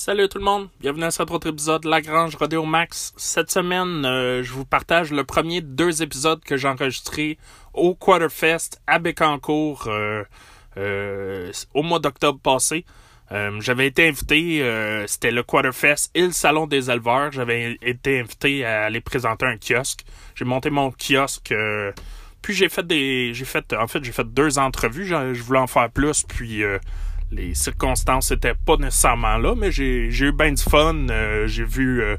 Salut tout le monde, bienvenue à cet autre épisode de Lagrange Rodeo Max. Cette semaine, euh, je vous partage le premier de deux épisodes que j'ai enregistrés au Quarterfest à Bécancourt euh, euh, au mois d'octobre passé. J'avais été invité, c'était le Quarterfest et le Salon des éleveurs. J'avais été invité à aller présenter un kiosque. J'ai monté mon kiosque, puis j'ai fait des, j'ai fait, en fait, j'ai fait deux entrevues. Je, voulais en faire plus, puis les circonstances étaient pas nécessairement là, mais j'ai, eu bien du fun. Euh, j'ai vu, euh,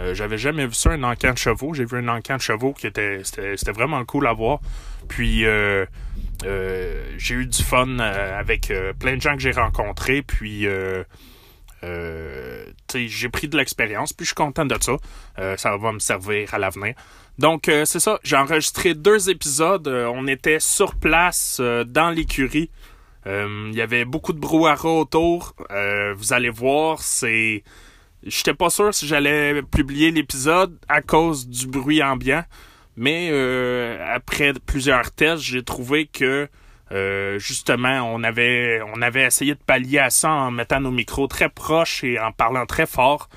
euh, j'avais jamais vu ça un encan de chevaux. J'ai vu un encan de chevaux qui était, c'était, vraiment cool à voir. Puis j'ai eu du fun avec plein de gens que j'ai rencontrés. Puis j'ai pris de l'expérience. Puis je suis content de ça. Ça va me servir à l'avenir. Donc c'est ça. J'ai enregistré deux épisodes. On était sur place dans l'écurie. Euh, Il y avait beaucoup de brouhaha autour. Euh, vous allez voir, c'est. J'étais pas sûr si j'allais publier l'épisode à cause du bruit ambiant. Mais euh, après plusieurs tests, j'ai trouvé que euh, justement, on avait, on avait essayé de pallier à ça en mettant nos micros très proches et en parlant très fort.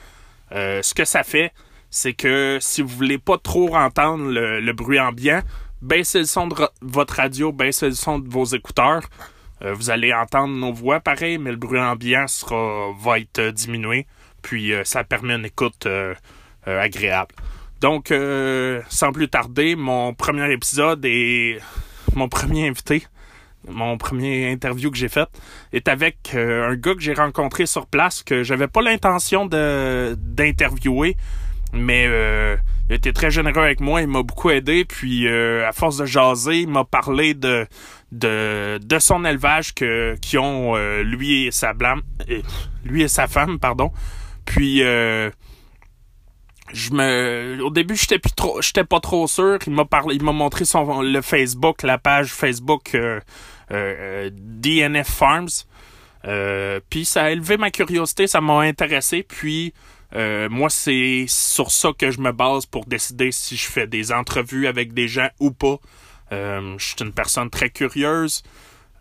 Euh, ce que ça fait, c'est que si vous voulez pas trop entendre le, le bruit ambiant, baissez le son de votre radio, baissez le son de vos écouteurs. Euh, vous allez entendre nos voix pareil, mais le bruit ambiant sera, va être euh, diminué. Puis euh, ça permet une écoute agréable. Donc, sans plus tarder, mon premier épisode et mon premier invité, mon premier interview que j'ai fait, est avec un gars que j'ai rencontré sur place que j'avais pas l'intention d'interviewer, mais euh, il a été très généreux avec moi, il m'a beaucoup aidé, puis à force de jaser, il m'a parlé de de, son élevage qui ont euh, lui et sa femme, pardon. Puis euh, je me au début j'étais plus trop j'étais pas trop sûr. Il m'a montré le Facebook la page Facebook euh, DNF Farms. Puis ça a élevé ma curiosité ça m'a intéressé. Puis moi c'est sur ça que je me base pour décider si je fais des entrevues avec des gens ou pas je suis une personne très curieuse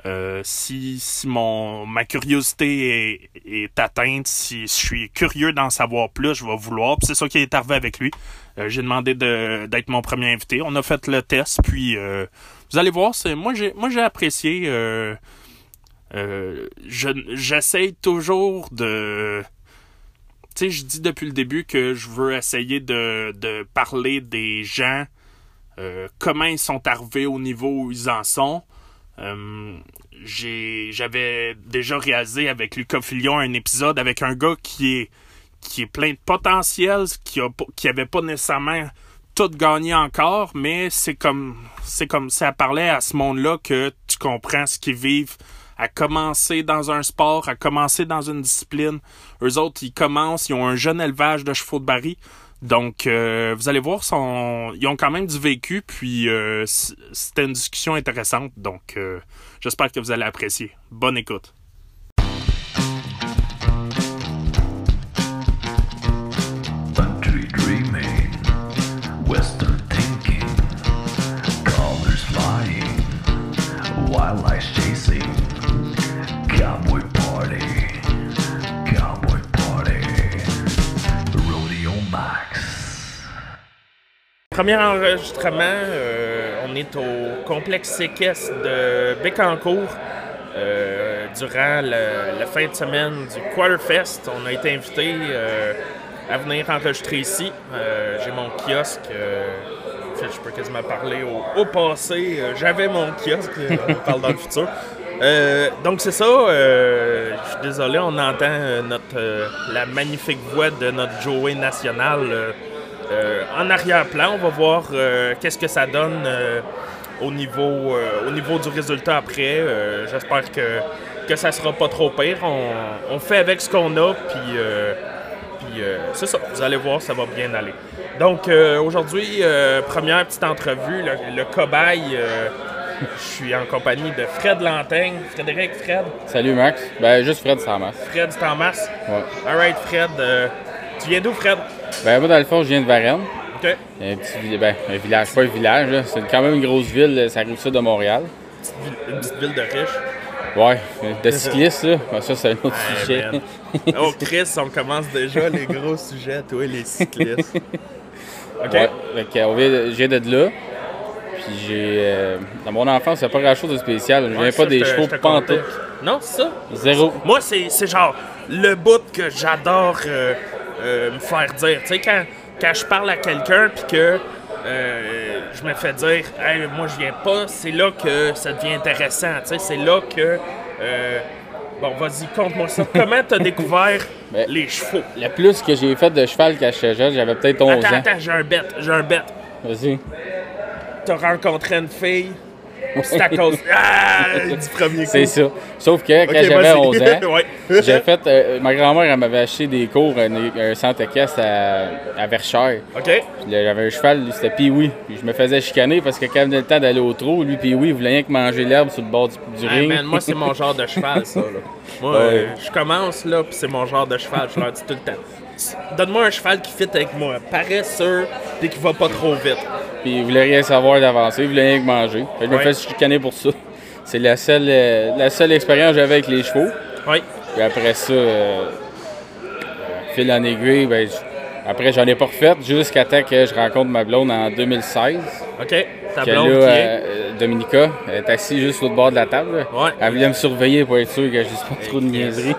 euh, si, si mon ma curiosité est, atteinte, si, je suis curieux d'en savoir plus, je vais vouloir. C'est ça qui est arrivé avec lui. Euh, j'ai demandé de d'être mon premier invité. On a fait le test, puis euh, vous allez voir, moi j'ai moi j'ai apprécié. Euh, euh, je j'essaye toujours de tu sais, je dis depuis le début que je veux essayer de parler des gens, euh, comment ils sont arrivés au niveau où ils en sont. Euh, j'avais déjà réalisé avec Lucas un épisode avec un gars qui est qui est plein de potentiel, qui pas- qui avait pas nécessairement tout gagné encore, mais c'est comme c'est comme ça parlait à ce monde-là que tu comprends ce qu'ils vivent à commencer dans un sport, à commencer dans une discipline. Eux autres, ils commencent, ils ont un jeune élevage de chevaux de baril. Donc, euh, vous allez voir, sont, ils ont quand même du vécu, puis euh, c'était une discussion intéressante. Donc, euh, j'espère que vous allez apprécier. Bonne écoute. Premier enregistrement, euh, on est au complexe séquestre de Bécancourt. Euh, durant la fin de semaine du Quarterfest, on a été invité euh, à venir enregistrer ici. J'ai mon kiosque. je peux quasiment parler au, au passé. J'avais mon kiosque. On parle dans le futur. Donc c'est ça. je suis désolé, on entend notre la magnifique voix de notre Joey national en arrière-plan. On va voir euh, qu'est-ce que ça donne euh, au niveau euh, au niveau du résultat après. Euh, J'espère que que ça sera pas trop pire. On, on fait avec ce qu'on a, puis euh, puis euh, c'est ça, vous allez voir, ça va bien aller. Donc euh, aujourd'hui, euh, première petite entrevue, le, le cobaye. euh, je suis en compagnie de Fred Lantaigne. Frédéric, Fred? Salut Max. Ben juste Fred sans masse. Fred, c'est en masse? Ouais. Alright, Fred. euh, tu viens d'où, Fred? Ben moi dans le fond je viens de Varennes. OK. Un petit ben, un village, pas un village, là. c'est quand même une grosse ville, ça arrive ça de Montréal. Une petite ville de riches. Ouais, de cycliste, là. Ah, Ça, c'est un autre sujet. man. Oh, Chris, on commence déjà les gros sujets, toi, les cyclistes. OK. Ouais, fait que, on vient de- je viens de là. Puis j'ai. euh, dans mon enfance, c'est pas grand chose de spécial. Je viens Ouais, pas des chevaux pantoute. Non, c'est ça? Zéro. Moi, c'est genre le bout que j'adore euh, euh, me faire dire. Tu sais, quand, quand je parle à quelqu'un puis que euh, je me fais dire, hey, moi, je viens pas, c'est là que ça devient intéressant. Tu sais, c'est là que. euh, bon, vas-y, conte-moi ça. Comment t'as découvert Ben, les chevaux? Le plus que j'ai fait de cheval quand j'étais jeune, j'avais peut-être 11 Attends, ans. attends, j'ai un bet, j'ai un bet. Vas-y. T'as rencontré une fille, pis c'est à cause. Ah, du premier coup. C'est ça. Sauf que quand j'avais vas-y. 11 ans, Ouais. j'ai fait. euh, ma grand-mère, elle m'avait acheté des cours, un, un centre équestre à, à Verchères. OK. J'avais un cheval, lui, c'était Pee-Wee. Puis je me faisais chicaner parce que quand venait le temps d'aller au trot, lui, Pee-Wee, il voulait rien que manger l'herbe sur le bord du, du Hey, ring. man, moi, c'est mon genre de cheval, ça. Là. Moi, Ouais. euh, je commence, là, puis c'est mon genre de cheval. Je leur dis tout le temps. Donne-moi un cheval qui fit avec moi. Paresseux, et qui va pas trop vite. Puis il voulait rien savoir d'avancer, il voulait rien que manger. Fait que je me Ouais. fais chicaner pour ça. C'est la seule, euh, la seule expérience que j'avais avec les chevaux. Oui. Puis après ça, euh, fil en aiguille, ben, après j'en ai pas refait jusqu'à temps que je rencontre ma blonde en 2016. OK. Ta Que blonde là, qui est? euh, Dominica, elle est assise juste le bord de la table. Ouais. Elle voulait me surveiller pour être sûr que je dise pas trop de niaiseries.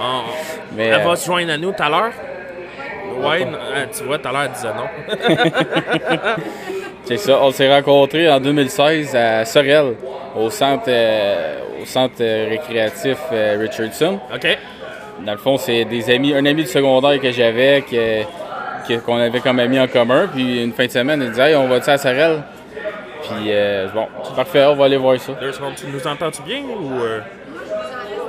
On- Mais, Elle euh, va se joindre à nous tout à l'heure? Ouais, euh, tu vois, tout à l'heure, elle disait non. C'est ça, on s'est rencontrés en 2016 à Sorel, au centre, euh, au centre euh, récréatif euh, Richardson. OK. Dans le fond, c'est des amis, un ami du secondaire que j'avais, qu'on avait comme ami en commun. Puis une fin de semaine, il disait Hey, on va-tu à Sorel? Puis euh, bon, c'est parfait, on va aller voir ça. Deux secondes, tu nous entends-tu bien ou. euh,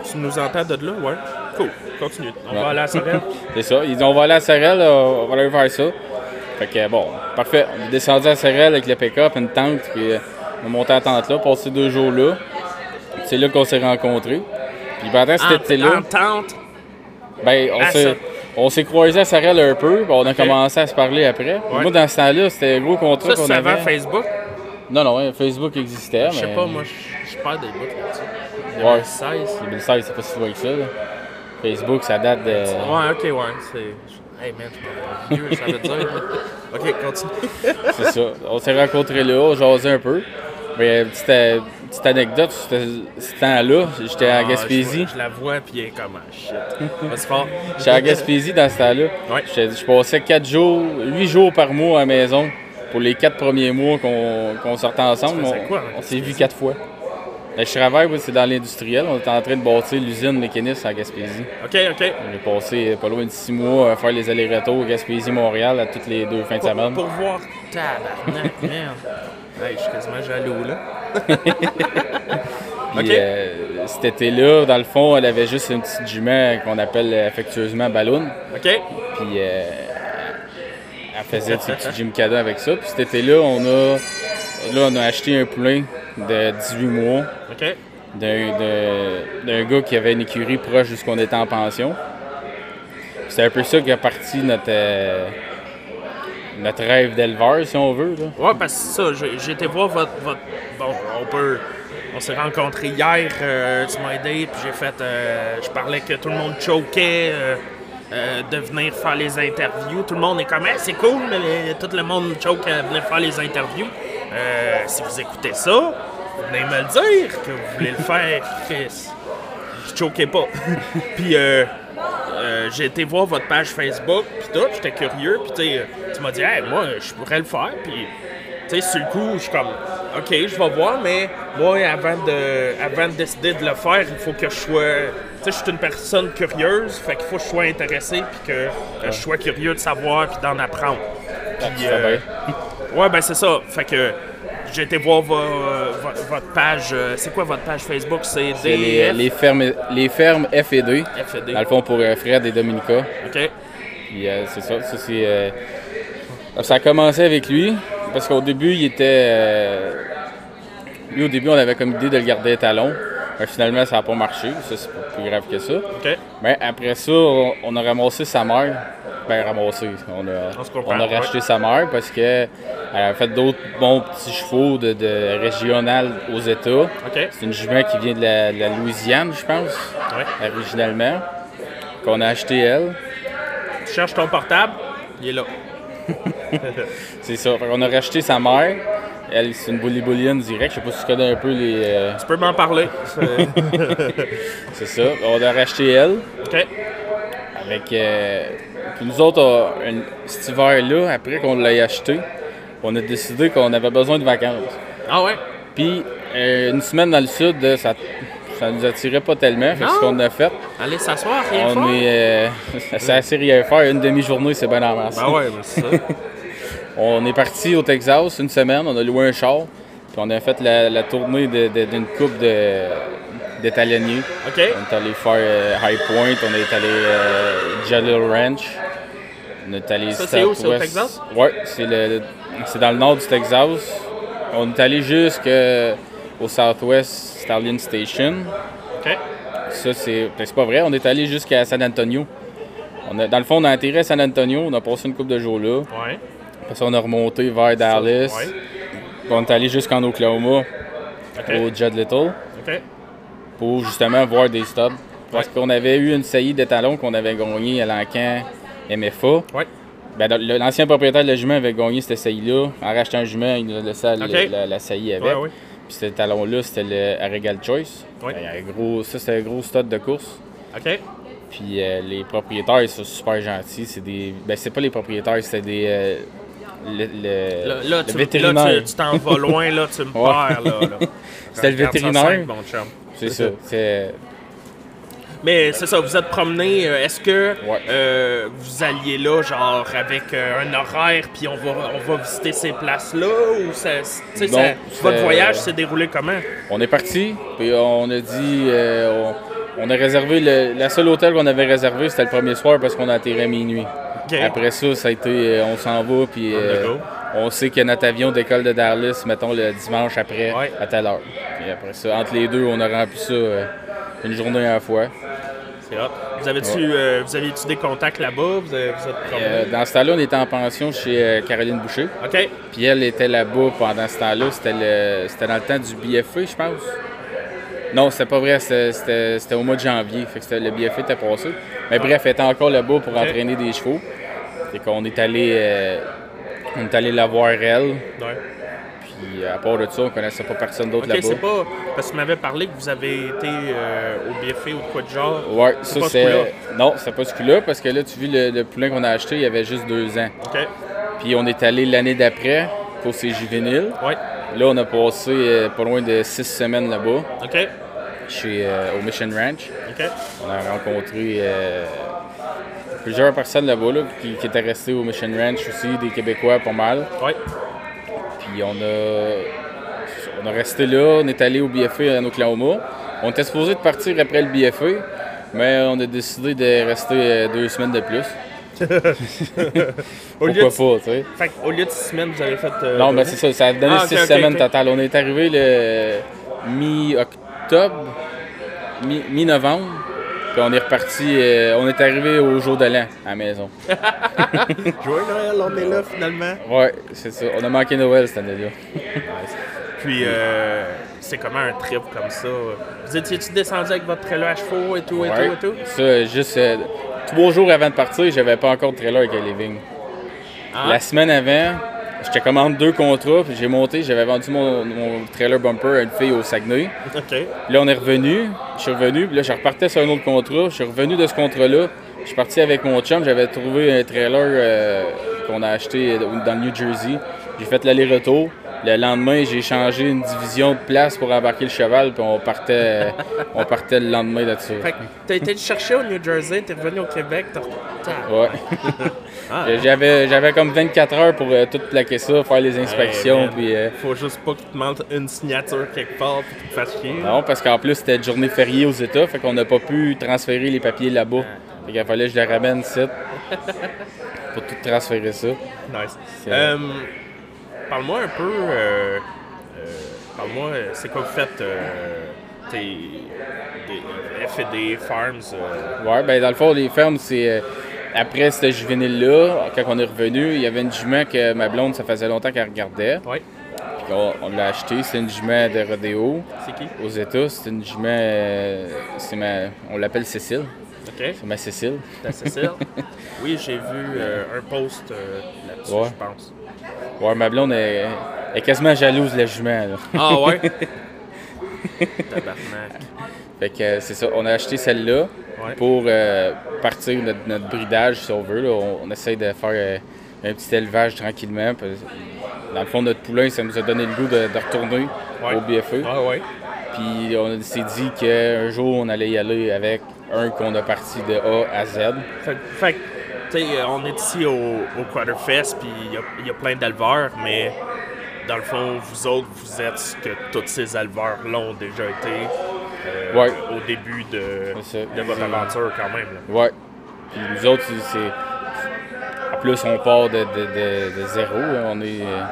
tu nous entends de là? Ouais. Cool. Continue. On Ouais. va aller à Sorel. C'est ça. Ils dit on va aller à Sorel, euh, on va aller faire ça. Fait que bon, parfait. On est descendu à Sorel avec le pick-up, une tente, puis euh, on est monté à la tente là, passé deux jours là. C'est là qu'on s'est rencontrés. Puis pendant cet été-là, Entente. ben, on s'est- ça. on s'est croisés à Sorel un peu, on a commencé à se parler après. Ouais. Moi, dans ce temps-là, c'était un gros contrat Ça, qu'on c'est avant avait. Facebook? Non, non, Facebook existait, Je sais mais... pas, moi, je je perds des bouts là-dessus. Ouais. 2016. 2016, c'est pas si loin que ça, là. Facebook, ça date de... Ouais, ok, ouais. C'est. Hey man, je vieux, ça veut dire. ok, continue. C'est ça. On s'est rencontrés là, on jasait un peu. Mais euh, petite, euh, petite anecdote, c'était- ce temps-là, j'étais à Ah, Gaspésie. Je, je la vois, puis elle est comme ah, shit. Vas-y fort. J'étais à Gaspésie dans ce temps-là. Ouais. J'étais- Je passais 4 jours, 8 jours par mois à la maison pour les 4 premiers mois qu'on sortait ensemble. On, quoi, on en s'est vu 4 fois. Là, je travaille, c'est dans l'industriel. On était en train de bâtir l'usine mécaniste à Gaspésie. Ok, ok. J'ai passé pas loin de 6 mois à faire les allers-retours Gaspésie-Montréal à toutes les deux fins de Pour, semaine. pour voir. Tabarnak, merde. Hey, je suis quasiment jaloux, là. Puis, Ok. euh, cet été-là, dans le fond, elle avait juste une petite jument qu'on appelle affectueusement Balloon. Ok. Puis euh, elle faisait ses petits gymkhana avec ça. Puis cet été-là, on a, là, on a acheté un poulain de 18 mois d'un, gars qui avait une écurie proche de ce qu'on était en pension. C'est un peu ça qui a parti notre, euh, notre rêve d'éleveur, si on veut. Là. Ouais, parce que c'est ça, j'ai été voir votre, votre. Bon, on peut. On s'est rencontrés hier, euh, tu m'as aidé, puis j'ai fait. euh, je parlais que tout le monde choquait euh, de venir faire les interviews. Tout le monde est comme, Hey, c'est cool, mais les- tout le monde choque à venir faire les interviews. Euh, si vous écoutez ça, venez me le dire que vous voulez le faire, Chris. Je choquais pas. puis euh, euh, j'ai été voir votre page Facebook, puis tout, j'étais curieux, puis tu m'as dit, hey, moi, je pourrais le faire, puis tu sais, sur le coup, je suis comme, ok, je vais voir, mais moi, avant de, avant de décider de le faire, il faut que je sois, sais, je suis une personne curieuse, fait qu'il faut que je sois intéressé, puis que, que je sois curieux de savoir, puis d'en apprendre. Tu Puis, euh. Ouais, ben c'est ça. Fait que j'ai été voir vo- vo- votre page. euh, C'est quoi votre page Facebook? C'est C'est les, fermes, les fermes F et 2. FED. Dans le fond, pour euh, Fred et Dominica. OK. Puis euh, c'est ça. ça c'est, euh, ça a commencé avec lui. Parce qu'au début, il était. euh, lui, au début, on avait comme idée de le garder étalon. Mais finalement, ça n'a pas marché. Ça, c'est pas plus grave que ça. Mais après ça, on, on a ramassé sa mère. ben, ramassé. On a, On on a racheté sa mère parce qu'elle a fait d'autres bons petits chevaux de, de régional aux États. C'est une jument qui vient de la, de la Louisiane, je pense, Ouais. originalement. Qu'on a acheté elle. Tu cherches ton portable, il est là. C'est ça. Qu'on a racheté sa mère. Elle, c'est une bully bullion direct. Je sais pas si tu connais un peu les. euh, Tu peux m'en parler. C'est- c'est ça. On a racheté elle. OK. Avec. euh, puis nous autres, on- un- cet hiver-là, après qu'on l'ait acheté, on a décidé qu'on avait besoin de vacances. Ah ouais? Puis euh, une semaine dans le sud, euh, ça, ça nous attirait pas tellement. Fait que Non. ce qu'on a fait, Allez s'asseoir, rien on est. euh, c'est assez rien faire. Une demi-journée, c'est bien en masse. Ben ouais, mais c'est ça. On est parti au Texas une semaine, on a loué un char, puis on a fait la, la tournée d'une coupe de. On est allé faire euh, High Point, on est allé euh, Jalil Ranch. On est allé Ça, c'est où, c'est au Southwest. Texas? Ouais, c'est le, c'est dans le nord du Texas. On est allé jusqu'au Southwest Stallion Station. OK. Ça, c'est ben, c'est pas vrai. On est allé jusqu'à San Antonio. On a, dans le fond, on a atterri à San Antonio. On a passé une coupe de jours là. Ouais. Après ça, on a remonté vers Dallas. Ouais. Puis On est allé jusqu'en Oklahoma, OK. au Judd Little, pour justement voir des stubs. Parce qu'on avait eu une saillie d'étalons qu'on avait gagné à l'encan MFA. Ouais. Ben, L'ancien propriétaire de la jument avait gagné cette saillie-là. En rachetant un jument, il nous a laissé la, OK. la, la saillie avec. Ouais. Puis cet talon-là, c'était le Regal Choice. Ben, un gros, ça, c'était un gros stud de course. OK. Puis euh, les propriétaires, ils sont super gentils. C'est des. Ben, c'est pas les propriétaires, c'était des. euh, le, le- Là, là, le tu, vétérinaire. là, tu- t'en vas loin, là, tu me Ouais. perds, là. là. C'était le vétérinaire. C'est ça. C'est. Mais c'est ça, vous êtes promené. euh, Est-ce que Ouais. euh, vous alliez là, genre, avec euh, un horaire, puis on va, on va visiter ces places-là? Ou ça, votre voyage s'est déroulé comment? On est parti, puis on a dit. euh, on, on a réservé. Le, la seule hôtel qu'on avait réservé, c'était le premier soir parce qu'on a atterri à minuit. Après ça, ça a été. euh, on s'en va, puis. On euh, on sait que notre avion décolle de Dallas, mettons le dimanche après, Ouais. à telle heure. Puis après ça, entre les deux, on a rempli ça euh, une journée à la fois. C'est hot. Vous avez-tu euh, vous avez-tu des contacts là-bas? Vous, avez- vous êtes promené? Dans ce temps-là, on était en pension chez Caroline Boucher. OK. Puis elle était là-bas pendant ce temps-là. C'était, dans le temps du BFA, je pense. Non, c'était pas vrai. C'était, au mois de janvier. Fait que le BFA était passé. Mais bref, elle était encore là-bas pour entraîner des chevaux. Fait qu'on est allé, euh, on est allé la voir elle. Ouais. Puis à part de ça, on connaissait pas personne d'autre là-bas. c'est pas... Parce que tu m'avais parlé que vous avez été euh, au BFA ou de quoi de genre. Ouais, ça c'est. Non, c'est pas ce coup-là parce que là, tu vis le, le poulain qu'on a acheté, il y avait juste deux ans. OK. Puis on est allé l'année d'après pour ses juvéniles. Ouais. Là, on a passé euh, pas loin de six semaines là-bas, OK. chez, euh, au Mission Ranch. OK. On a rencontré euh, plusieurs personnes là-bas là, qui, qui étaient restées au Mission Ranch aussi, des Québécois pas mal. Ouais. Puis on a, on a resté là, on est allé au BFA en Oklahoma. On était supposé de partir après le BFA, mais on a décidé de rester deux semaines de plus. Au lieu Pourquoi de- pas, tu sais? Fait qu'au lieu de six semaines, vous avez fait. euh, Non, mais mois? c'est ça, ça a donné Ah, six semaines ok. total. On est arrivé le mi-octobre, mi- mi-novembre, puis on est reparti, euh, on est arrivé au jour de l'an à la maison. Joyeux Noël, on est là finalement. Ouais, c'est ça. On a manqué Noël cette année-là. Puis, euh, c'est comment un trip comme ça? Vous étiez-tu descendu avec votre trailer à chevaux et tout, et Ouais. tout, et tout? Ça, juste euh, trois jours avant de partir, j'avais pas encore de trailer avec Living. Ah, La semaine avant, j'étais commandé deux contrats, puis j'ai monté, j'avais vendu mon, mon trailer bumper à une fille au Saguenay. OK. Puis là, on est revenu. Je suis revenu. Puis là, je repartais sur un autre contrat. Je suis revenu de ce contrat-là. Je suis parti avec mon chum. J'avais trouvé un trailer euh, qu'on a acheté dans le New Jersey. J'ai fait l'aller-retour. Le lendemain, j'ai changé une division de place pour embarquer le cheval. Puis on partait, on partait le lendemain de ça. Fait que t'as été le chercher au New Jersey, t'es revenu au Québec, t'as... Ouais. Ah, J'avais, j'avais comme 24 heures pour euh, tout plaquer ça, faire les inspections. man. puis, euh, Faut juste pas qu'il te demande une signature quelque part pis qu'il te fasse chier. Non, parce qu'en plus, c'était journée fériée aux États, fait qu'on n'a pas pu transférer les papiers là-bas. Fait qu'il fallait que je les ramène ici pour tout transférer ça. Nice. Parle-moi un peu. euh, euh, parle-moi, c'est quoi vous faites euh, tes F&D Farms? Ouais, ben dans le fond, les fermes, c'est. après ce juvénile-là, quand on est revenu, il y avait une jument que ma blonde, ça faisait longtemps qu'elle regardait. Ouais. Puis on, on l'a acheté. C'est une jument de rodéo C'est qui? aux États. C'est une jument. c'est ma, on l'appelle Cécile. OK. C'est ma Cécile. Ta Cécile. oui, j'ai vu euh, un post euh, là-dessus, Ouais. je pense. Ouais, ma blonde est, est quasiment jalouse de la jument. là. Ah ouais? Tabarnak. Fait que euh, c'est ça. On a acheté celle-là Ouais. pour euh, partir notre, notre bridage, si on veut. là. On, on essaye de faire euh, un petit élevage tranquillement. Dans le fond, notre poulain, ça nous a donné le goût de, de retourner Ouais. au BFE. Ah ouais. Puis on s'est dit qu'un jour, on allait y aller avec un qu'on a parti de A à Z. Fait, fait sais, euh, on est ici au, au Quarterfest, puis il y a, il y a plein d'éleveurs, mais dans le fond, vous autres, vous êtes ce que tous ces éleveurs-là ont déjà été euh, Ouais. au début de, C'est ça. de votre aventure, quand même. là. Ouais. Puis nous autres, c'est-. En plus, on part de, de, de- de zéro. hein. On est. euh,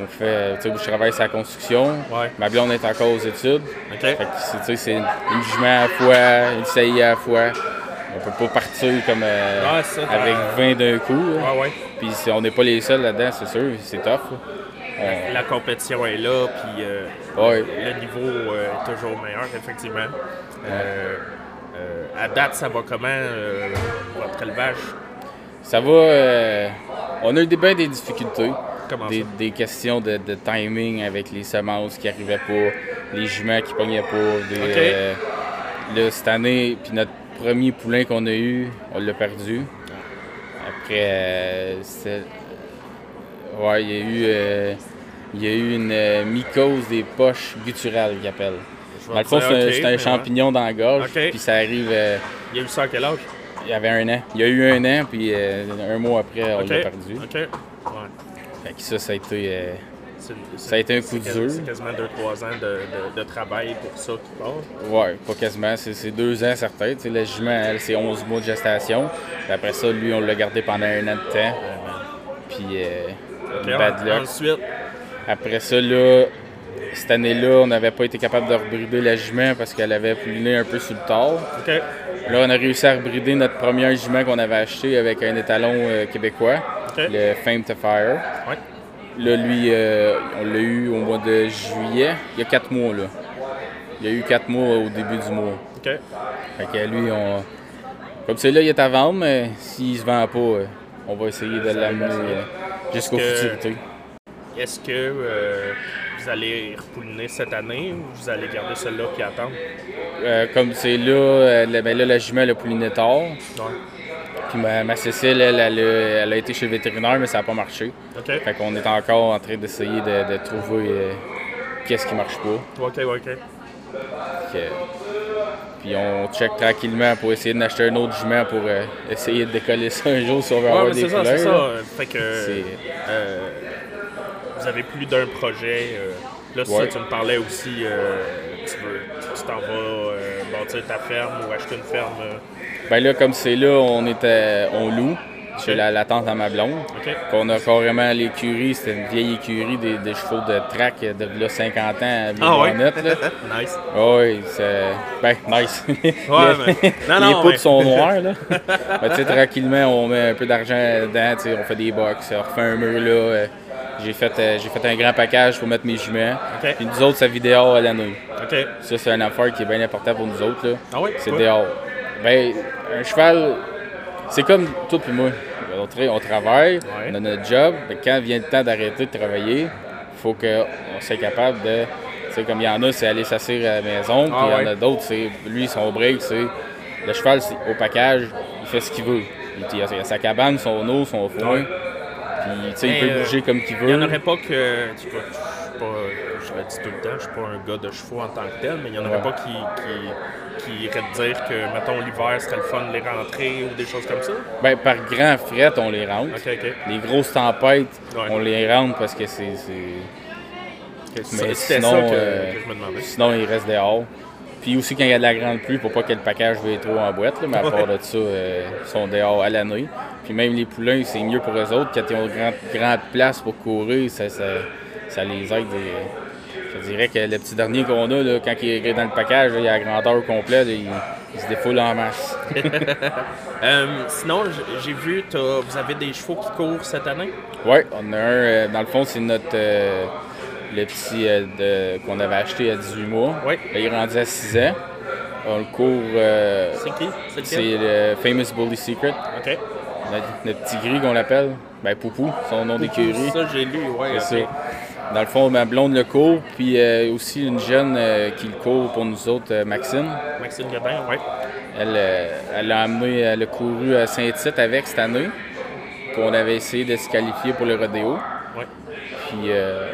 On fait. Tu sais, je travaille sur la construction. Ouais. Ma blonde est encore aux études. OK? Fait que c'est, une jument à la fois, une saillie à la fois. On peut pas partir comme euh, Ouais, ça, t'as- avec 20 d'un coup. là. Ouais, ouais. Puis on n'est pas les seuls là-dedans, c'est sûr. C'est tough. On- La compétition est là, puis euh, le niveau euh, est toujours meilleur, effectivement. Euh, euh, à date, ça va comment, euh, votre élevage? Ça va. euh, on a eu des, bien des difficultés. Comment Des, ça? des questions de, de timing avec les semences qui arrivaient pas, les juments qui pognaient pas. Des, euh, là, cette année, puis notre premier poulain qu'on a eu, on l'a perdu. Après, euh, Ouais, il y a eu, euh, il y a eu une euh, mycose des poches gutturales qu'ils appellent. Dans le fond, c'est un, c'est champignon dans la gorge, puis ça arrive. euh, Il y a eu ça à quel âge? il y avait un an. Il y a eu un an, puis un mois après, on l'a perdu. OK. Ouais. Fait que ça, ça a été. Ça a été un coup dur. C'est quasiment 2-3 ans de, de- de travail pour ça qui part. Ouais, pas quasiment. C'est c'est deux ans certains. Tu sais, la jument, elle, c'est 11 mois de gestation. Puis après ça, lui, on l'a gardé pendant un an de temps. Puis, euh, OK, bad en- luck. Ensuite, Après ça, là, cette année-là, on n'avait pas été capable de rebrider la jument parce qu'elle avait pouliné un peu sous le tard. OK. Là, on a réussi à rebrider notre première jument qu'on avait acheté avec un étalon euh, québécois, le Fame to Fire. Ouais. Là, lui, euh, on l'a eu au mois de juillet, il y a quatre mois, là. Il y a eu quatre mois au début du mois. OK. Fait que lui, on... comme c'est là, il est à vendre, mais s'il se vend pas, euh, on va essayer de l'amener euh, jusqu'au que- futurité. Est-ce que euh, vous allez repouliner cette année ou vous allez garder celle-là puis attendre? Euh, comme c'est là, euh, la- ben là, la jument, elle a pouliné tard. Ouais. Puis ma, ma Cécile, elle, elle, a, elle a été chez le vétérinaire, mais ça n'a pas marché. OK. Fait qu'on est encore en train d'essayer de, de trouver euh, qu'est-ce qui marche pas. OK, OK. Que- puis on check tranquillement pour essayer de n'acheter un autre jument pour euh, essayer de décoller ça un jour si on veut Ouais, avoir mais des c'est ça, poulains. c'est ça. Fait que euh, vous avez plus d'un projet. là, ça, tu me parlais aussi, euh, tu veux, tu t'en vas bâtir ta ferme ou acheter une ferme. euh, Ben là, comme c'est là, on était, on loue chez la, la tante à ma blonde. Qu'on a carrément l'écurie, c'était une vieille écurie des, des chevaux de track de là, 50 ans à Ah ouais? Villebonnette, là. nice. Oui, c'est. Ben, nice. Ouais, mais- Non, les non, poutres mais- sont noires, là. Ben, tranquillement, on met un peu d'argent dedans, on fait des box, on refait un mur, là. J'ai fait, euh, j'ai fait un grand package pour mettre mes juments. OK. Puis nous autres, ça vit dehors à l'année. OK. Ça, c'est une affaire qui est bien importante pour nous autres, là. Ah oui? C'est dehors. Ben, un cheval, c'est comme toi et moi. On, tra- on travaille, Ouais. on a notre job, mais quand vient le temps d'arrêter de travailler, il faut qu'on soit capable de. Comme il y en a, c'est aller s'asseoir à la maison, puis il y en a d'autres, c'est. Lui, son break, c'est. Le cheval, au package, il fait ce qu'il veut. Il, il a, il a sa cabane, son eau, son foin. Ouais. Puis, il peut euh, bouger comme qu'il Il n'y en veut. aurait pas que. Tu vois, je suis pas. Je le dis tout le temps, je suis pas un gars de chevaux en tant que tel, mais il n'y en aurait Ouais. pas qui, qui, qui iraient te dire que, mettons, l'hiver serait le fun de les rentrer ou des choses comme ça? Ben, par grand fret, on les rentre. Les grosses tempêtes, Ouais. on les rentre parce que c'est. Mais sinon, ça que, euh, que je me demandais. Sinon, il reste dehors. Puis aussi, quand il y a de la grande pluie, pour pas que le package veuille trop en boîte, là, mais à part de ça, euh, ils sont dehors à l'année. Puis même les poulains, c'est mieux pour eux autres. Quand ils ont grande, grande place pour courir, ça, ça, ça les aide. et- je dirais que le petit dernier qu'on a, là, quand il est dans le package, là, il a la grandeur complète, il, Ils se défoulent en masse. Euh, sinon, j'ai vu, vous avez des chevaux qui courent cette année? Ouais, on a un, euh, dans le fond, c'est notre. Le petit euh, qu'on avait acheté à 18 mois. Oui. Là, il est rendu à 6 ans. On le court. euh, C'est qui? C'est le Famous Bully Secret. OK. Notre, notre petit gris qu'on l'appelle. Ben, Poupou, son nom d'écurie. Ça, j'ai lu, ouais. C'est ok. ça. Dans le fond, ma blonde le court, puis euh, aussi une jeune qui le court pour nous autres, Maxime. Maxime Godin, ouais. Elle, elle a amené, elle a couru à Saint-Tite avec cette année. Puis on avait essayé de se qualifier pour le rodéo. Ouais. Puis, euh,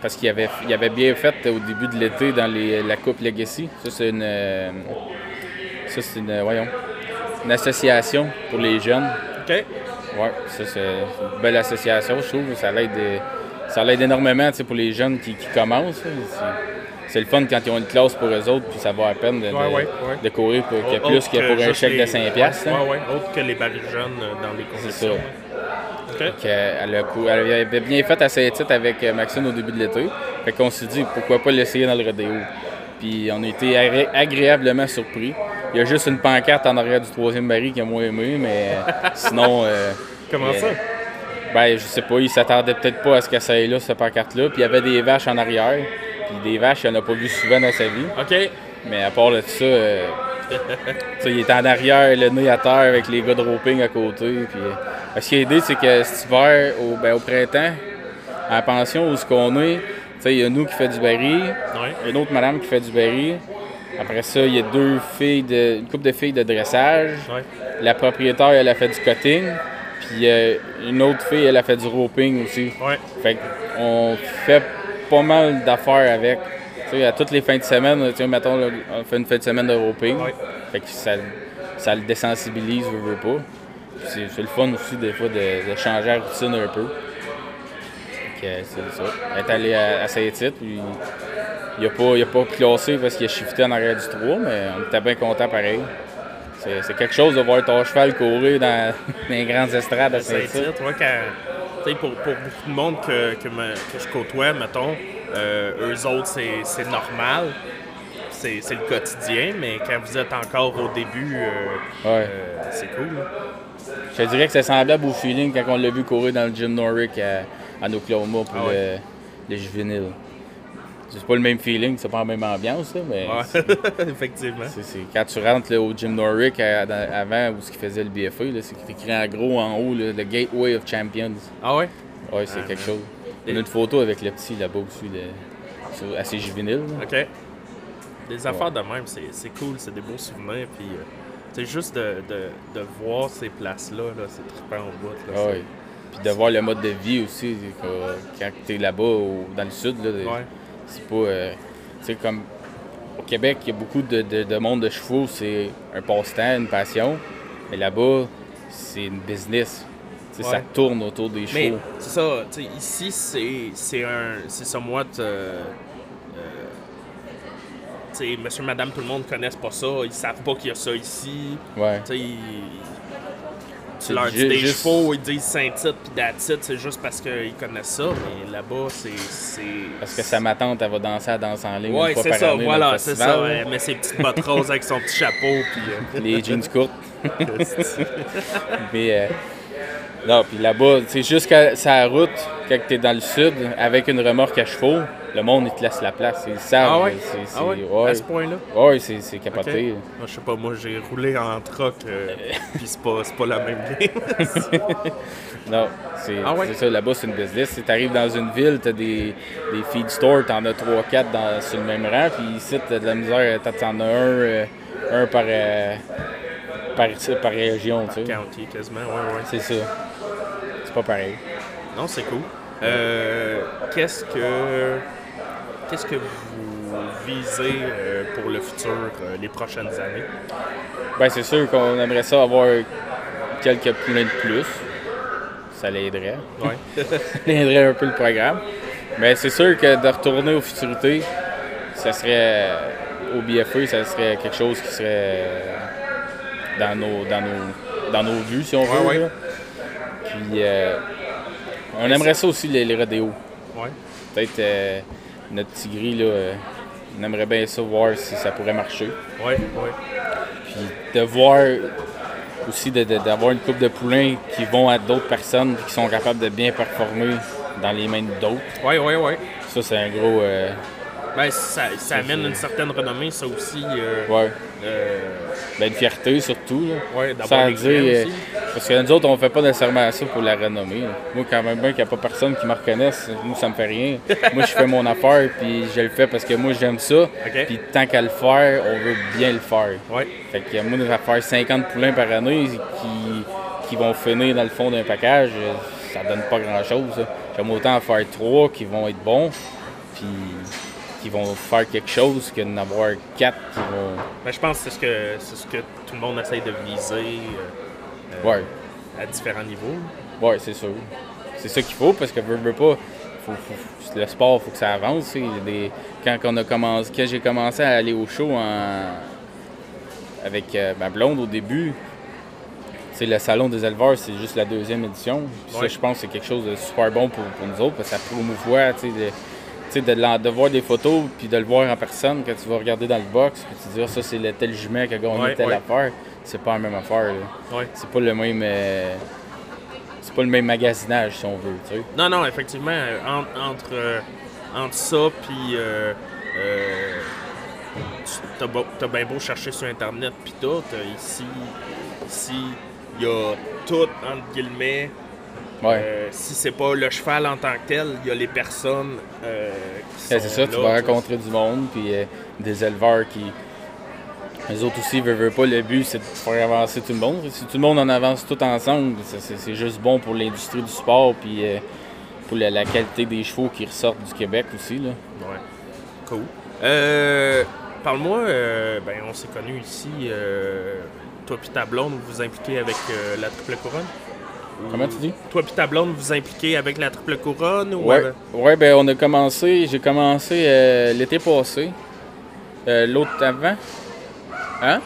parce qu'il avait, il avait bien fait au début de l'été dans les- la Coupe Legacy. Ça, c'est une, euh, ça, c'est une, voyons, une association pour les jeunes. OK. Ouais, ça, c'est une belle association, je trouve. Ça l'aide, euh, ça l'aide énormément pour les jeunes qui, qui commencent. C'est- C'est le fun quand ils ont une classe pour eux autres, puis ça vaut la peine de, de- Ouais, ouais, ouais. de courir pour plus que pour un chèque les- de 5$. piastres, hein. Autre que les barils jeunes euh, dans les C'est compétitions. ça. OK. Fait qu'elle a elle avait bien fait à Saint-Tite avec euh, Maxime au début de l'été. Fait qu'on s'est dit pourquoi pas l'essayer dans le rodéo. Puis on a été agré- agréablement surpris. Il y a juste une pancarte en arrière du troisième baril qui a moins aimé, mais euh, sinon. euh, Comment euh, ça? Ben, je sais pas, il s'attendait peut-être pas à ce que ça ait là, cette pancarte-là. Puis il y avait des vaches en arrière. Puis des vaches, il n'en a pas vu souvent dans sa vie. OK. Mais à part de ça, euh, il était en arrière, le nez à terre avec les gars de roping à côté. Puis, euh, ce qui a aidé, c'est que cet hiver, au, ben, au printemps, à la pension où ce qu'on est, il y a nous qui fait du baril, Ouais. une autre madame qui fait du baril. Après ça, il y a deux filles, de, une couple de filles de dressage. Ouais. La propriétaire, elle a fait du cutting. Puis euh, une autre fille, elle a fait du roping aussi. Ouais. Fait qu'on fait pas mal d'affaires avec. Sais, à toutes les fins de semaine, tu mettons, là, on fait une fin de semaine de roping. Ouais. Fait que ça, ça le désensibilise, veut, veut pas. C'est c'est le fun aussi, des fois, de, de changer la routine un peu. Fait que c'est ça. Est allée à, à Saint-Tite, puis il a pas, il a pas classé parce qu'il a shifté en arrière du 3, mais on était bien content pareil. C'est c'est quelque chose de voir ton cheval courir dans, dans les grandes estrades à C'est Saint-Tite. ouais, quand, pour, pour beaucoup de monde que, que, me- que je côtoie, mettons, euh, eux autres, c'est normal. C'est le quotidien, mais quand vous êtes encore au début, euh, Ouais. euh, c'est cool. Je dirais que c'est semblable au feeling quand on l'a vu courir dans le Jim Norrick à, à Oklahoma pour Ah ouais. le, le juvénile. C'est pas le même feeling, c'est pas la même ambiance, là, mais Ouais, effectivement. c'est- quand tu rentres là, au Jim à- dans- avant où ce qu'il faisait le BFA, là, c'est écrit en gros en haut, le Gateway of Champions. Ah ouais? Ouais, c'est Ah, quelque man. chose. On a une photo avec le petit là-bas aussi, sur- assez juvénile. OK. Des affaires de même, c'est c'est cool, c'est des beaux souvenirs. Puis, euh, c'est juste de, de, de voir ces places-là, là, c'est trippant au bout. Là, Ah ouais. Puis de voir le mode de vie aussi, quand tu es là-bas dans le sud, là, Ouais. c'est pas. euh, tu sais, comme au Québec, il y a beaucoup de, de- de monde de chevaux, c'est un passe-temps, une passion. Mais là-bas, c'est une business. Ça tourne autour des Mais chevaux. c'est ça, ici, c'est- c'est un. C'est somewhat. Euh, euh, monsieur, madame, tout le monde ne connaissent pas ça. Ils savent pas qu'il y a ça ici. Ouais. Ils- tu leur dis des juste- chevaux, ils disent Saint-Tite puis Datit, c'est juste parce qu'ils connaissent ça. Mais là-bas, c'est. c'est- Parce que sa ma tante, elle va danser à danse en ligne Ouais, une fois c'est par ça, année voilà, c'est ça. Elle met ses petites bottes roses avec son petit chapeau. Puis. euh, Les jeans courtes. Mais euh, non, puis là-bas, c'est jusqu'à sa route, quand tu es dans le sud, avec une remorque à chevaux, le monde, il te laisse la place. Ils savent. Ah ouais? C'est, c'est- Ah ouais? ouais. À ce point-là? Ouais, c'est, c'est capoté. Moi, je sais pas, moi j'ai roulé en troc, euh, puis c'est pas, c'est pas la même game. Non, c'est, Ah ouais? c'est ça, là-bas, c'est une business. Tu arrives dans une ville, tu as des, des feed stores, tu en as 3-4 dans, sur le même rang, puis ici, tu as de la misère, tu en as un, euh, un par, euh, par, par région. Sais. County, quasiment, ouais, ouais. C'est ça. C'est pas pareil. Non, c'est cool. Euh, qu'est-ce que qu'est-ce que vous visez euh, pour le futur, euh, les prochaines années? Ben, c'est sûr qu'on aimerait ça avoir quelques poulains de plus. Ça l'aiderait. Ouais. Ça l'aiderait un peu le programme. Mais c'est sûr que de retourner aux futurités, ça serait au BFE, ça serait quelque chose qui serait dans nos, dans nos, dans nos vues, si on veut. Ouais, ouais. là. Puis euh, on aimerait ça aussi les, les rodéos. ouais. Peut-être euh, notre petit gris, là, euh, on aimerait bien ça voir si ça pourrait marcher. Ouais, ouais. Puis de voir aussi d'avoir une coupe de poulains qui vont à d'autres personnes qui sont capables de bien performer dans les mains d'autres. Oui, oui, oui. Ça, c'est un gros. euh, Ben, ça, ça amène une certaine renommée, ça aussi. euh, ouais. Ben, une fierté surtout. D'avoir des dire. euh, aussi. parce que nous autres, on fait pas nécessairement ça pour la renommée. là. Moi, quand même bien qu'il n'y a pas personne qui me reconnaisse, moi, ça me fait rien. moi, je fais mon affaire, puis je le fais parce que moi, j'aime ça. Puis tant qu'à le faire, on veut bien le faire. Ouais. Fait que moi, à faire 50 poulains par année qui, qui vont finir dans le fond d'un package, euh, ça donne pas grand-chose. J'aime autant en faire trois qui vont être bons, puis qui vont faire quelque chose que d'en avoir quatre qui vont... Ben, je pense que c'est ce que c'est ce que tout le monde essaye de viser euh, euh, Ouais, à différents niveaux. ouais, c'est sûr. C'est ça qu'il faut, parce que veux, veux pas... Faut, faut- le sport, faut que ça avance. Il des- Quand, on a commencé, quand j'ai commencé à aller au show en- avec euh, ma blonde au début, c'est le salon des éleveurs, c'est juste la deuxième édition. Puis Ouais. Ça, je pense que c'est quelque chose de super bon pour, pour nous autres, parce que ça promouvoit, tu sais, de, tu sais, de, voir des photos, puis de le voir en personne, quand tu vas regarder dans le box, puis tu te dis, ah, ça, c'est le tel jument qui a gagné Ouais, telle ouais. affaire. C'est pas la même affaire, là. Ouais. C'est pas le même... euh, c'est pas le même magasinage, si on veut, tu sais. Non, non, effectivement, en- entre, euh, entre ça puis euh, euh, t'as beau- bien beau chercher sur Internet puis tout, ici, ici, il y a tout, entre guillemets. Ouais. Euh, si c'est pas le cheval en tant que tel, il y a les personnes euh, qui Ouais, sont c'est ça, tu là, vas tu rencontrer du monde, puis euh, des éleveurs qui. Les autres aussi, veulent, veulent pas, le but c'est de faire avancer tout le monde. Si tout le monde en avance tout ensemble, c'est- juste bon pour l'industrie du sport, puis euh, pour la, la qualité des chevaux qui ressortent du Québec aussi. Là. Ouais. Cool. Euh, Parle-moi, euh, ben, on s'est connus ici, toi puis ta blonde, vous vous impliquez avec la triple couronne? Comment tu dis? Toi puis ta blonde, vous impliquez avec la triple couronne? Ou Ouais, avec- ouais ben on a commencé, j'ai commencé euh, l'été passé. Euh, L'autre avant. Hein?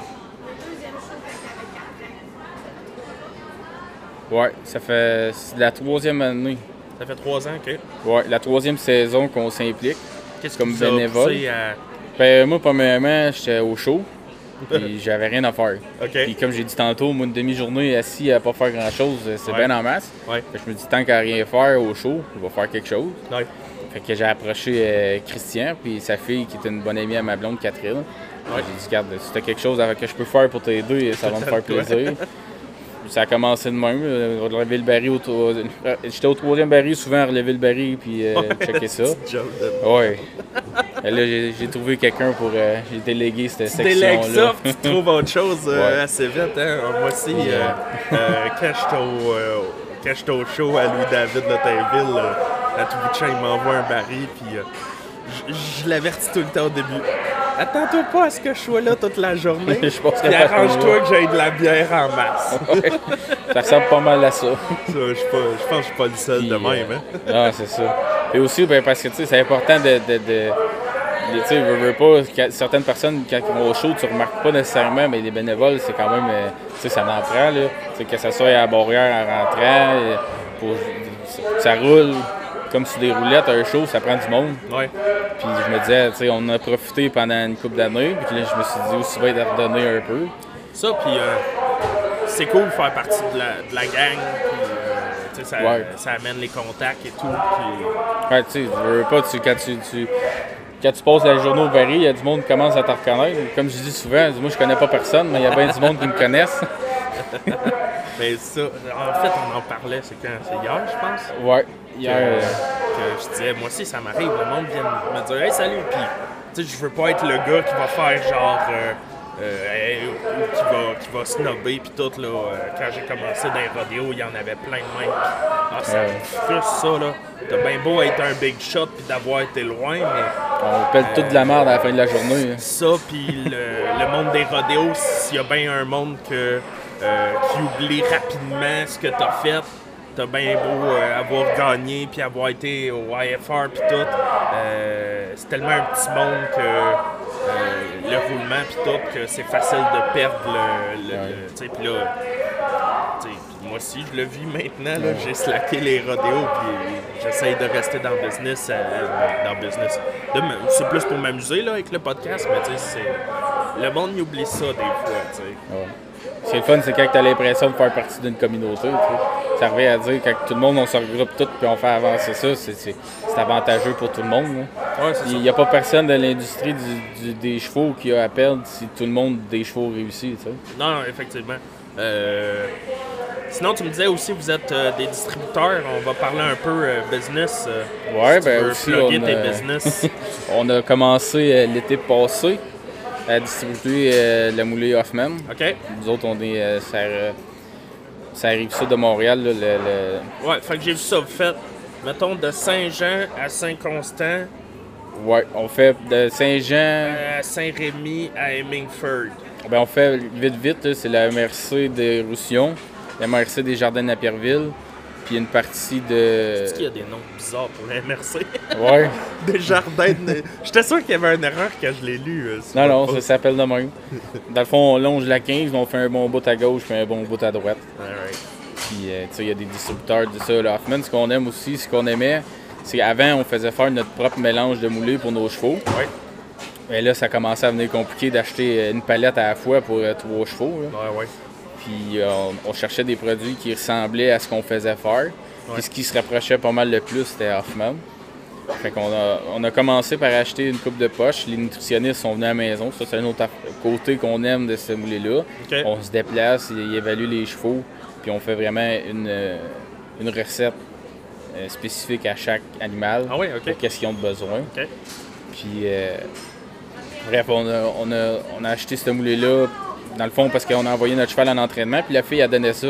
Ouais, ça fait la troisième année. Ça fait trois ans, OK. Ouais, la troisième saison qu'on s'implique. Qu'est-ce Comme vous a bénévole. à... Ben, moi, premièrement, j'étais au show. Puis j'avais rien à faire. Puis comme j'ai dit tantôt, moi, une demi-journée assis à pas faire grand-chose, c'est Ouais. bien en masse. Ouais. Fait que je me dis, tant qu'à rien faire au show, je vais faire quelque chose. Ouais. Fait que j'ai approché euh, Christian, puis sa fille, qui est une bonne amie à ma blonde, Catherine. J'ai dit, regarde, si t'as quelque chose avec- que je peux faire pour t'aider, ça va me faire plaisir. Ça a commencé de même, euh, relever le baril. Au, au- J'étais au troisième baril, souvent à relever le baril, puis euh, checker ça. Ouais. Là, j'ai trouvé quelqu'un pour. euh, j'ai délégué cette Tu délègues section-là. ça, tu trouves autre chose euh, Ouais. assez vite. Hein? Moi aussi, euh, euh, quand j'étais au, euh, au show à Louis-David de Tainville, euh, à tout bout de champ, il m'envoie un baril, puis euh, je l'avertis tout le temps au début. Attends-toi pas à ce que je sois là toute la journée. Je pense Puis que- arrange-toi que j'aille de la bière en masse. ça ressemble pas mal à ça. Ça, je, suis pas- je pense que je suis pas le seul Puis, de même. euh, Hein? Non, c'est ça. Et aussi, ben, parce que tu sais, c'est important de. de, de- tu sais, veux, veux pas, certaines personnes, quand ils vont au show, tu remarques pas nécessairement, mais les bénévoles, c'est quand même. euh, tu sais, ça en prend, là. Tu sais, que ça soit à la barrière en rentrant, euh, pour, ça roule comme sur des roulettes, un show, ça prend du monde. Ouais. Puis je me disais, tu sais, on a profité pendant une couple d'années, puis là, je me suis dit aussi bien de redonner un peu. Ça, puis euh, c'est cool de faire partie de la, de la gang. Puis, euh, ça, Ouais. ça amène les contacts et tout. Puis, Ouais, tu sais, je veux pas, tu, quand tu, tu- quand tu passes la journée au baril, il y a du monde qui commence à te reconnaître. Comme je dis souvent, moi je connais pas personne, mais il y a bien du monde qui me connaissent. Mais ça, en fait, on en parlait, c'est quand? C'est hier, je pense? Ouais, hier, euh, je disais, moi aussi, ça m'arrive, le monde vient me dire, hey, salut, puis, tu sais, je veux pas être le gars qui va faire genre, euh, euh, hey, ou qui va, qui va snobber, puis tout, là. euh, quand j'ai commencé dans les rodéos, il y en avait plein de même. puis, Ah, ça Ouais. frustre, ça, là. T'as bien beau être un big shot, puis d'avoir été loin, mais. on pèle toute de la merde à la fin de la journée. hein. Ça, puis le, le monde des rodéos, s'il y a bien un monde que, euh, qui oublie rapidement ce que t'as fait, t'as bien beau euh, avoir gagné, puis avoir été au IFR, puis tout. euh, c'est tellement un petit monde que euh, le roulement, puis tout, que c'est facile de perdre le. là. moi aussi, je le vis maintenant. J'ai slacké les rodéos, puis j'essaye de rester dans le business. dans le business. C'est plus pour m'amuser là, avec le podcast, mais c'est. le monde il oublie ça des fois, tu sais. Ouais. Ce qui est le fun, c'est quand tu as l'impression de faire partie d'une communauté. Ça revient à dire quand tout le monde on se regroupe tout puis on fait avancer ça, c'est, c'est- c'est avantageux pour tout le monde. Ouais, c'est Il n'y a pas personne de l'industrie du- du- des chevaux qui a à perdre si tout le monde des chevaux réussit. Non, effectivement. Euh, Sinon, tu me disais aussi, vous êtes euh, des distributeurs. On va parler un peu euh, business. Ouais, si ben aussi, on a- business. On a commencé l'été passé à distribuer euh, la moulée Hoffman. OK? Nous autres, on est. euh, ça, euh, ça arrive ça de Montréal. là, le- le- Ouais, fait que j'ai vu ça. Vous faites, mettons, de Saint-Jean à Saint-Constant, Ouais, on fait de Saint-Jean. à Saint-Rémy, à Hemingford. Ben, on fait vite, vite. C'est la MRC de Roussillon, la MRC des Jardins la Pierreville, puis une partie de. Est-ce qu'il y a des noms bizarres pour la MRC? Ouais. des jardins de... J'étais sûr qu'il y avait une erreur quand je l'ai lu. euh, Non, non, pas- ça s'appelle de même. Dans le fond, on longe la 15, mais on fait un bon bout à gauche puis un bon bout à droite. Alright. Puis, euh, tu sais, il y a des distributeurs de ça. Le Hoffman, ce qu'on aime aussi, ce qu'on aimait, c'est qu'avant, on faisait faire notre propre mélange de moulés pour nos chevaux. Ouais. Et là, ça commençait à devenir compliqué d'acheter une palette à la fois pour euh, trois chevaux. là. Ouais, ouais. Puis euh, on, on cherchait des produits qui ressemblaient à ce qu'on faisait faire. Ouais. Puis ce qui se rapprochait pas mal le plus, c'était Hoffman. Fait qu'on a, on a commencé par acheter une coupe de poche. Les nutritionnistes sont venus à la maison. Ça, c'est un autre côté qu'on aime de ce moulé-là. OK. On se déplace, ils évaluent les chevaux, puis on fait vraiment une, euh, une recette euh, spécifique à chaque animal. Ah ouais, OK. pour Qu'est-ce qu'ils ont de besoin. OK. Puis, euh, bref, on a, on, a, on a acheté ce moulé-là, dans le fond, parce qu'on a envoyé notre cheval en entraînement, puis la fille a donné ça.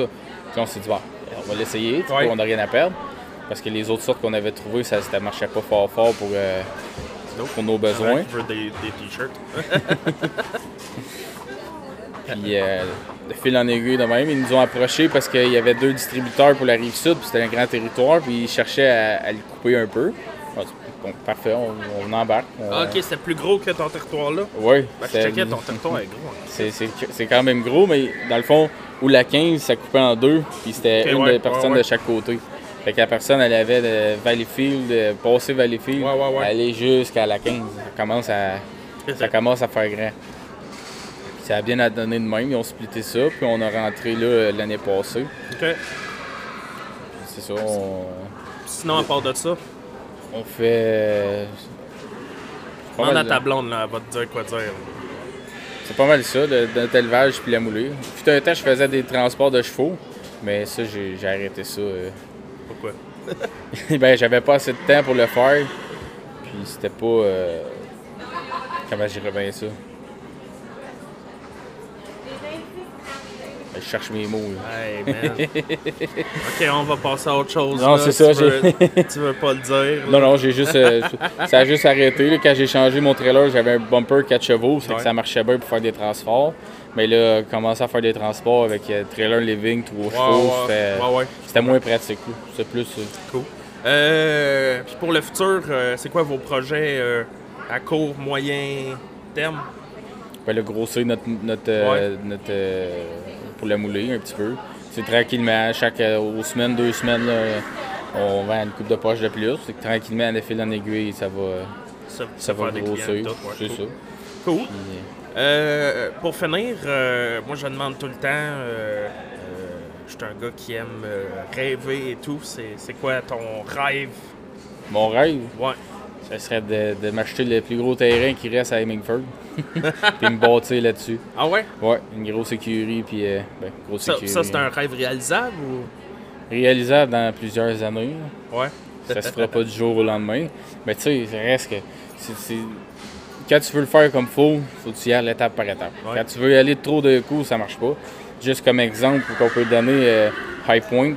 Puis on s'est dit, on va l'essayer, Ouais. on n'a rien à perdre. Parce que les autres sortes qu'on avait trouvées, ça ne marchait pas fort fort pour, euh, pour nos besoins. Ouais, je veux des, des t-shirts. Puis euh, de fil en aiguille de même, ils nous ont approchés parce qu'il y avait deux distributeurs pour la rive sud, puis c'était un grand territoire, puis ils cherchaient à, à le couper un peu. Bon, donc, parfait, on, on embarque. on- Ah, ok, c'était plus gros que ton territoire là. Oui, Ben, je c'est- checkais, ton territoire est gros. hein. c'est- c'est c'est quand même gros, mais dans le fond, où la 15, ça coupait en deux, puis c'était une ouais, ouais, ouais. de chaque côté. Fait que la personne, elle avait de Valleyfield, de passer Valleyfield, Ouais, aller jusqu'à la 15. Ça commence à, ça commence à faire grand. Puis ça a bien à donner de même. Ils ont splitté ça, puis on a rentré là euh, l'année passée. Ok. C'est ça, on, Sinon, à part de ça, on fait. demande à ta blonde, là, elle va te dire quoi dire. C'est pas mal ça, le- notre élevage puis la moulée. Puis un temps, je faisais des transports de chevaux, mais ça, j'ai arrêté ça. euh. Pourquoi? ben, j'avais pas assez de temps pour le faire. Puis c'était pas. euh, Comment je dirais bien ça? Je cherche mes mots. Hey, man. ok, on va passer à autre chose. Non, c'est ça, Tu veux, tu veux pas le dire. Non, là? non, j'ai juste. euh, ça a juste arrêté. là. Quand j'ai changé mon trailer, j'avais un bumper 4 chevaux, ça Ouais. que ça marchait bien pour faire des transports. Mais là, commencer à faire des transports avec euh, trailer living, 3 Ouais, chevaux, c'était moins pratique. C'est plus. euh, Cool. Euh, puis pour le futur, euh, c'est quoi vos projets euh, à court, moyen terme? ben, le grossir notre, notre, notre, pour la mouler un petit peu. C'est tranquillement, chaque euh, aux semaines, deux semaines, là, on vend une coupe de poche de plus. C'est que tranquillement, en fil en aiguille, ça va, Ça, ça va grossir. C'est cool. ça. Cool. Puis, Euh, pour finir, euh, moi je demande tout le temps, euh, euh, je suis un gars qui aime euh, rêver et tout. C'est c'est quoi ton rêve? mon rêve, Ouais. Ça serait de, de m'acheter le plus gros terrain qui reste à Hemingford. puis me bâtir là-dessus. Ah ouais? Ouais, une grosse écurie, puis euh, ben, grosse Ça, écurie. ça, c'est un rêve réalisable ou? Réalisable dans plusieurs années. Ouais. Ça se fera pas du jour au lendemain. Mais tu sais, ça reste que. Quand tu veux le faire comme faut, faut que tu y ailles étape par étape. Ouais. Quand tu veux y aller trop de coups, ça marche pas. Juste comme exemple qu'on peut donner euh, High Point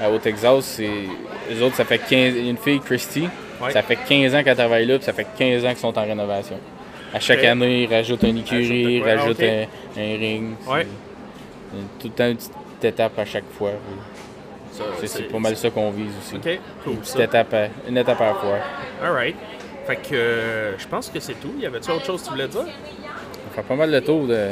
euh, au Texas, c'est. Les autres, ça fait 15. Une fille, Christy, Ouais. ça fait 15 ans qu'elle travaille là, puis ça fait 15 ans qu'ils sont en rénovation. À chaque Ok. année, ils rajoutent une écurie, ils? Ah, rajoutent un, un ring. Ouais. Tout le temps une petite étape à chaque fois. C'est- pas mal ça qu'on vise aussi. Ok, cool. Une, petite Ça. étape à, une étape à la fois. Alright. Fait que euh, je pense que c'est tout. Y avait-tu autre chose que tu voulais dire? On fait pas mal le tour de.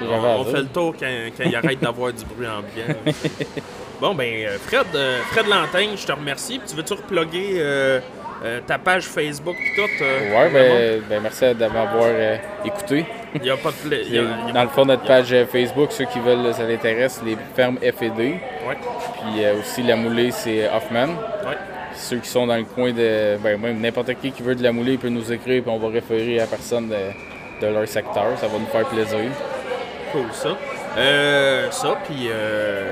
On, fait le tour quand, quand il arrête d'avoir du bruit ambiant. bon, ben, euh, Fred, euh, Fred Lantaigne, je te remercie. Puis tu veux-tu reploguer euh, euh, ta page Facebook et tout. euh, Ouais, ben, ben merci de m'avoir euh, écouté. Il n'y a pas de. pla- il y a- il y a Dans le fond, notre a- page euh, Facebook, ceux qui veulent, ça l'intéresse, les fermes F&D. Ouais, Puis aussi la moulée, c'est Hoffman. ouais. Ceux qui sont dans le coin de. Ben, même n'importe qui qui veut de la moulée, il peut nous écrire, puis on va référer à la personne de, de leur secteur. Ça va nous faire plaisir. Cool, ça. Euh, ça, puis euh,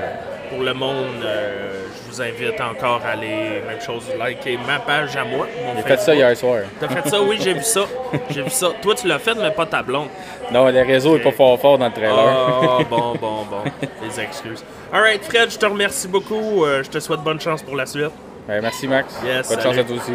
pour le monde, euh, je vous invite encore à aller, même chose, liker ma page à moi. J'ai fait ça hier soir. T'as fait ça? Oui, j'ai vu ça. J'ai vu ça. Toi, tu l'as fait, mais pas ta blonde. Non, le réseau est pas fort fort dans le trailer. Ah, bon, bon, bon. Les excuses. Alright, Fred, je te remercie beaucoup. Euh, je te souhaite bonne chance pour la suite. Ben, merci Max. Yes, Bonne salut. chance à toi aussi.